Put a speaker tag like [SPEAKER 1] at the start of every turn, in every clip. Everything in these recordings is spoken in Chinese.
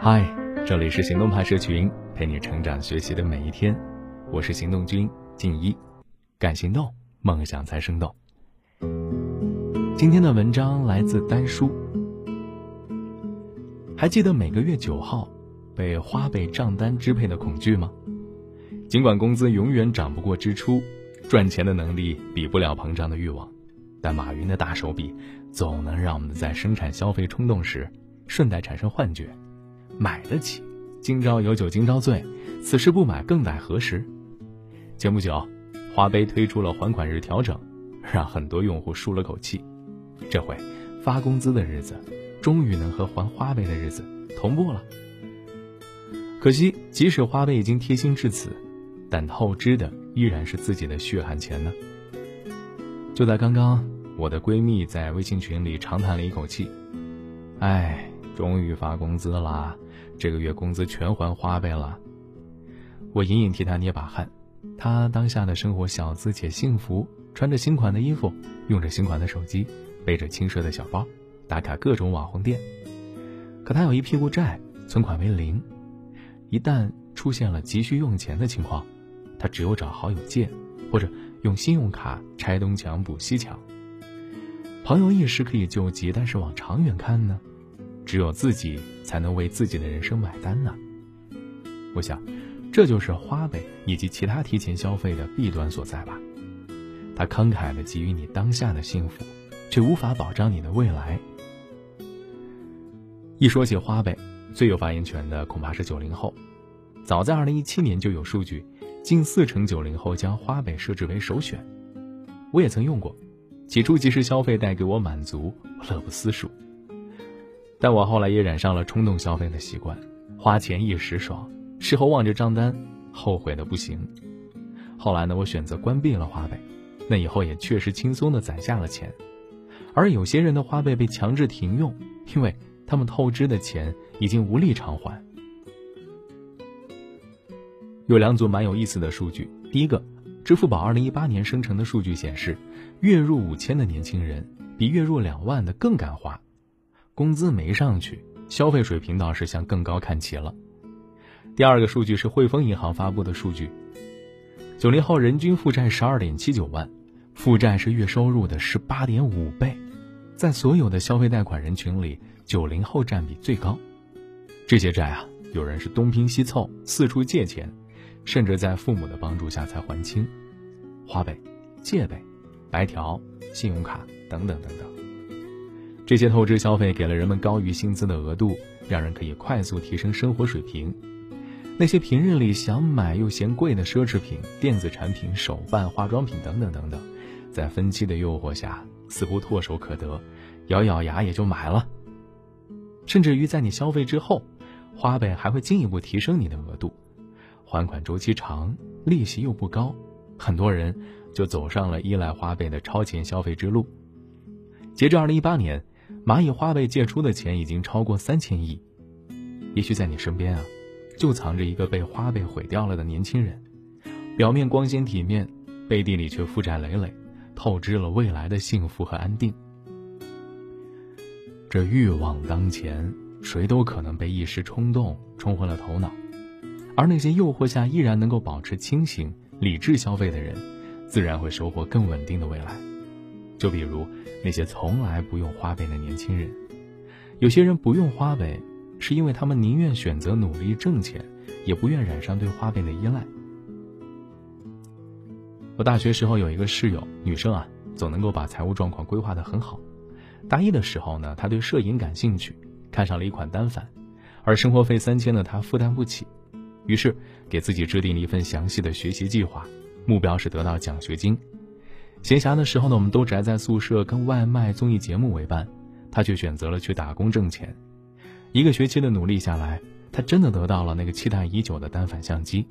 [SPEAKER 1] 嗨，这里是行动派社群，陪你成长学习的每一天。我是行动君静一，敢行动，梦想才生动。今天的文章来自丹叔。还记得每个月九号被花呗账单支配的恐惧吗？尽管工资永远涨不过支出，赚钱的能力比不了膨胀的欲望，但马云的大手笔总能让我们在生产消费冲动时，顺带产生幻觉。买得起，今朝有酒今朝醉，此时不买更待何时？前不久，花呗推出了还款日调整，让很多用户舒了口气。这回发工资的日子，终于能和还花呗的日子同步了。可惜，即使花呗已经贴心至此，但透支的依然是自己的血汗钱呢。就在刚刚，我的闺蜜在微信群里长叹了一口气：“哎，终于发工资啦！”这个月工资全还花呗了，我隐隐替他捏把汗。他当下的生活小资且幸福，穿着新款的衣服，用着新款的手机，背着轻奢的小包，打卡各种网红店。可他有一屁股债，存款为零。一旦出现了急需用钱的情况，他只有找好友借，或者用信用卡拆东墙补西墙。朋友一时可以救急，但是往长远看呢？只有自己才能为自己的人生买单呢。我想，这就是花呗以及其他提前消费的弊端所在吧。它慷慨的给予你当下的幸福，却无法保障你的未来。一说起花呗，最有发言权的恐怕是九零后。早在二零一七年就有数据，近四成九零后将花呗设置为首选。我也曾用过，起初即时消费带给我满足，乐不思蜀。但我后来也染上了冲动消费的习惯，花钱一时爽，事后望着账单，后悔的不行。后来呢，我选择关闭了花呗，那以后也确实轻松的攒下了钱。而有些人的花呗被强制停用，因为他们透支的钱已经无力偿还。有两组蛮有意思的数据，第一个，支付宝二零一八年生成的数据显示，月入五千的年轻人比月入两万的更敢花。工资没上去，消费水平倒是向更高看齐了。第二个数据是汇丰银行发布的数据，九零后人均负债十二点七九万，负债是月收入的十八点五倍，在所有的消费贷款人群里，九零后占比最高。这些债啊，有人是东拼西凑，四处借钱，甚至在父母的帮助下才还清。花呗、借呗、白条、信用卡等等等等。这些透支消费给了人们高于薪资的额度，让人可以快速提升生活水平。那些平日里想买又嫌贵的奢侈品、电子产品、手办、化妆品等等等等，在分期的诱惑下，似乎唾手可得，咬咬牙也就买了。甚至于在你消费之后，花呗还会进一步提升你的额度，还款周期长，利息又不高，很多人就走上了依赖花呗的超前消费之路。截至二零一八年。蚂蚁花呗借出的钱已经超过三千亿，也许在你身边啊，就藏着一个被花呗毁掉了的年轻人，表面光鲜体面，背地里却负债累累，透支了未来的幸福和安定。这欲望当前，谁都可能被一时冲动冲昏了头脑，而那些诱惑下依然能够保持清醒、理智消费的人，自然会收获更稳定的未来。就比如。那些从来不用花呗的年轻人，有些人不用花呗，是因为他们宁愿选择努力挣钱，也不愿染上对花呗的依赖。我大学时候有一个室友，女生啊，总能够把财务状况规划的很好。大一的时候呢，她对摄影感兴趣，看上了一款单反，而生活费三千的她负担不起，于是给自己制定了一份详细的学习计划，目标是得到奖学金。闲暇的时候呢，我们都宅在宿舍，跟外卖、综艺节目为伴，他却选择了去打工挣钱。一个学期的努力下来，他真的得到了那个期待已久的单反相机。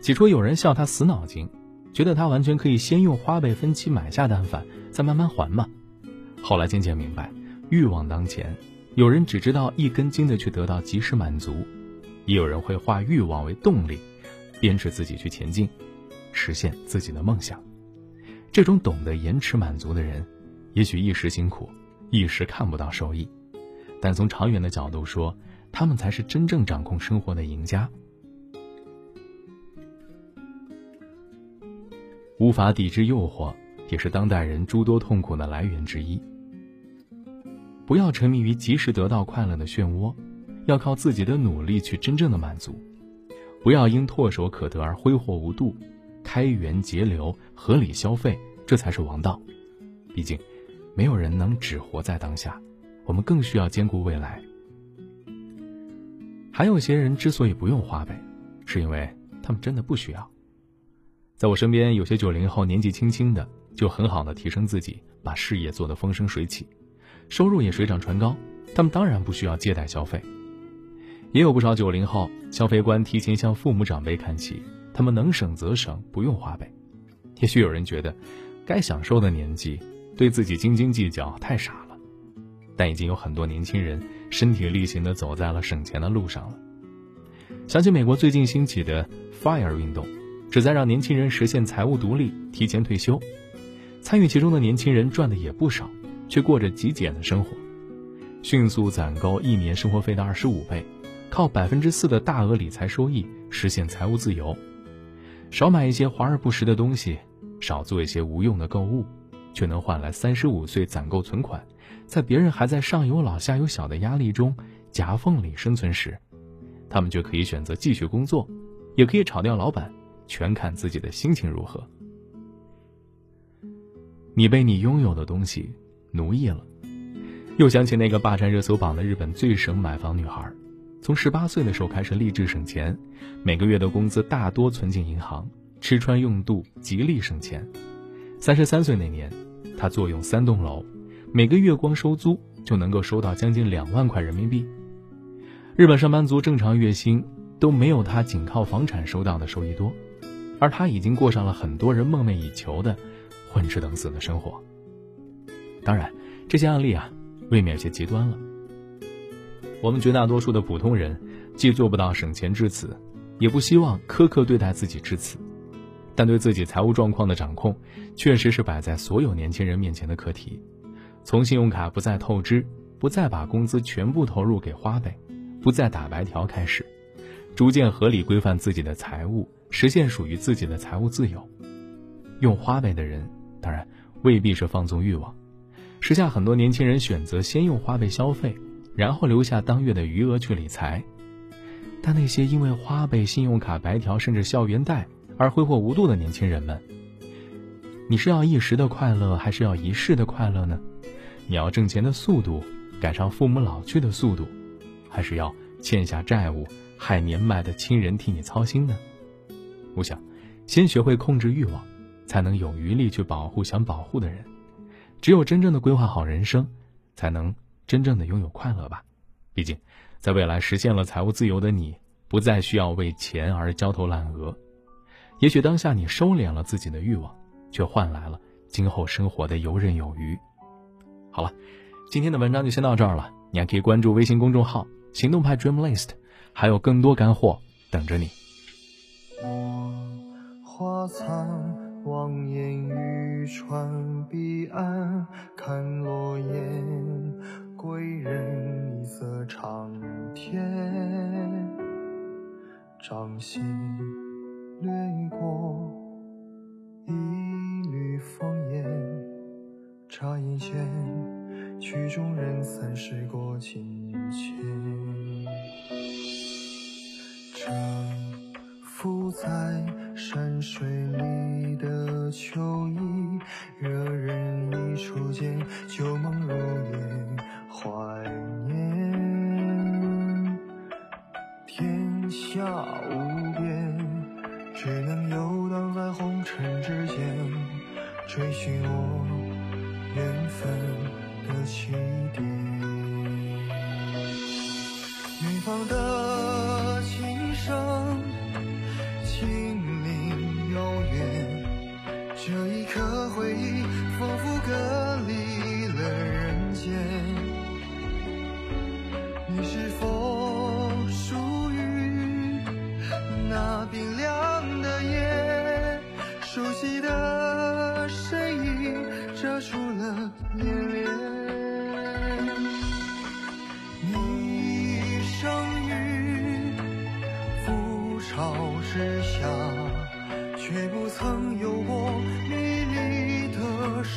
[SPEAKER 1] 起初有人笑他死脑筋，觉得他完全可以先用花呗分期买下单反，再慢慢还嘛。后来渐渐明白，欲望当前，有人只知道一根筋的去得到及时满足，也有人会化欲望为动力，鞭笞自己去前进。实现自己的梦想，这种懂得延迟满足的人，也许一时辛苦，一时看不到收益，但从长远的角度说，他们才是真正掌控生活的赢家。无法抵制诱惑，也是当代人诸多痛苦的来源之一。不要沉迷于及时得到快乐的漩涡，要靠自己的努力去真正的满足。不要因唾手可得而挥霍无度，开源节流，合理消费，这才是王道。毕竟，没有人能只活在当下，我们更需要兼顾未来。还有些人之所以不用花呗，是因为他们真的不需要。在我身边，有些九零后年纪轻轻的就很好的提升自己，把事业做得风生水起，收入也水涨船高，他们当然不需要借贷消费。也有不少九零后消费观提前向父母长辈看齐，他们能省则省，不用花呗。也许有人觉得，该享受的年纪对自己斤斤计较太傻了，但已经有很多年轻人身体力行的走在了省钱的路上了。想起美国最近兴起的 FIRE 运动，旨在让年轻人实现财务独立、提前退休。参与其中的年轻人赚的也不少，却过着极简的生活，迅速攒够一年生活费的二十五倍。靠百分之四的大额理财收益实现财务自由，少买一些华而不实的东西，少做一些无用的购物，却能换来三十五岁攒够存款，在别人还在上有老下有小的压力中夹缝里生存时，他们就可以选择继续工作，也可以炒掉老板，全看自己的心情如何。你被你拥有的东西奴役了，又想起那个霸占热搜榜的日本最省买房女孩。从十八岁的时候开始立志省钱，每个月的工资大多存进银行，吃穿用度极力省钱。三十三岁那年，他坐拥三栋楼，每个月光收租就能够收到将近两万块人民币。日本上班族正常月薪都没有他仅靠房产收到的收益多，而他已经过上了很多人梦寐以求的混吃等死的生活。当然，这些案例啊，未免有些极端了。我们绝大多数的普通人，既做不到省钱至此，也不希望苛刻对待自己至此，但对自己财务状况的掌控，确实是摆在所有年轻人面前的课题。从信用卡不再透支，不再把工资全部投入给花呗，不再打白条开始，逐渐合理规范自己的财务，实现属于自己的财务自由。用花呗的人，当然未必是放纵欲望。时下很多年轻人选择先用花呗消费。然后留下当月的余额去理财，但那些因为花呗、信用卡白条甚至校园贷而挥霍无度的年轻人们，你是要一时的快乐，还是要一世的快乐呢？你要挣钱的速度赶上父母老去的速度，还是要欠下债务害年迈的亲人替你操心呢？我想，先学会控制欲望，才能有余力去保护想保护的人。只有真正的规划好人生，才能。真正的拥有快乐吧，毕竟，在未来实现了财务自由的你，不再需要为钱而焦头烂额。也许当下你收敛了自己的欲望，却换来了今后生活的游刃有余。好了，今天的文章就先到这儿了。你还可以关注微信公众号“行动派 Dream List”，还有更多干货等着你。
[SPEAKER 2] 花残望眼欲穿彼岸，看落叶。归人一色长天，掌心掠过一缕烽烟，眨眼间曲终人散，时过境迁。这浮在山水里的秋意，惹人一初见，旧梦如烟。下无边，只能游荡在红尘之间，追寻我缘分的起点。远方的琴声，轻灵遥远，这一刻回忆仿佛隔离了人间。你是否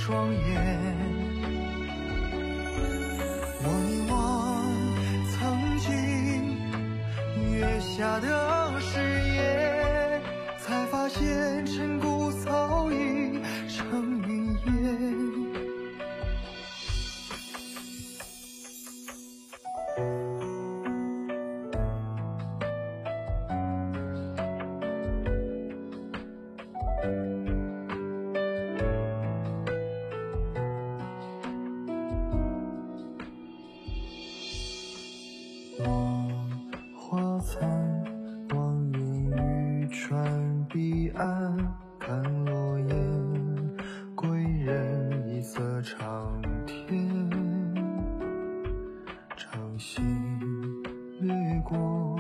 [SPEAKER 2] 双眼。心掠过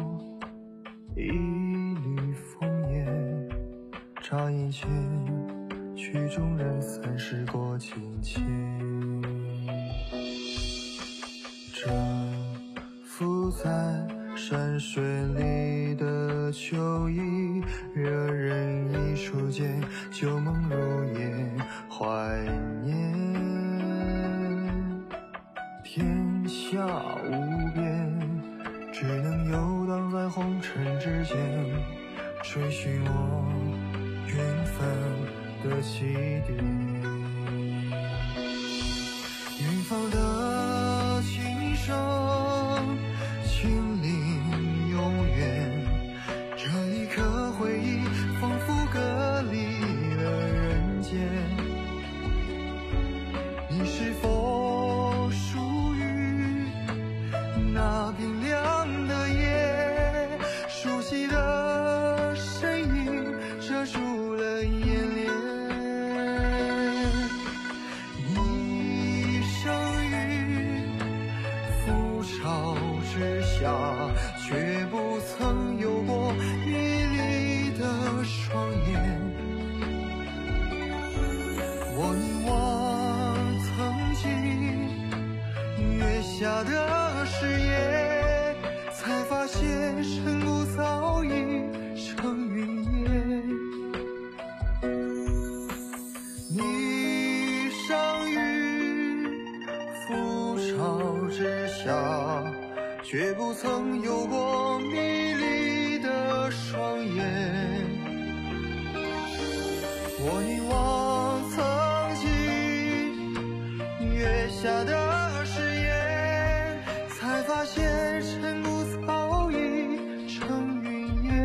[SPEAKER 2] 一缕风烟，眨眼间，曲终人散，时过境迁。这浮在山水里的秋意，惹人一触间，旧梦如烟，怀念。天下无人之间，追寻我缘分的起点。却不曾有过迷离的双眼。我凝望曾经月下的誓言，才发现尘骨早已成云烟。你生于覆巢之下，却不曾有过迷离的双眼，我凝望曾经月下的誓言，才发现晨雾早已成云烟。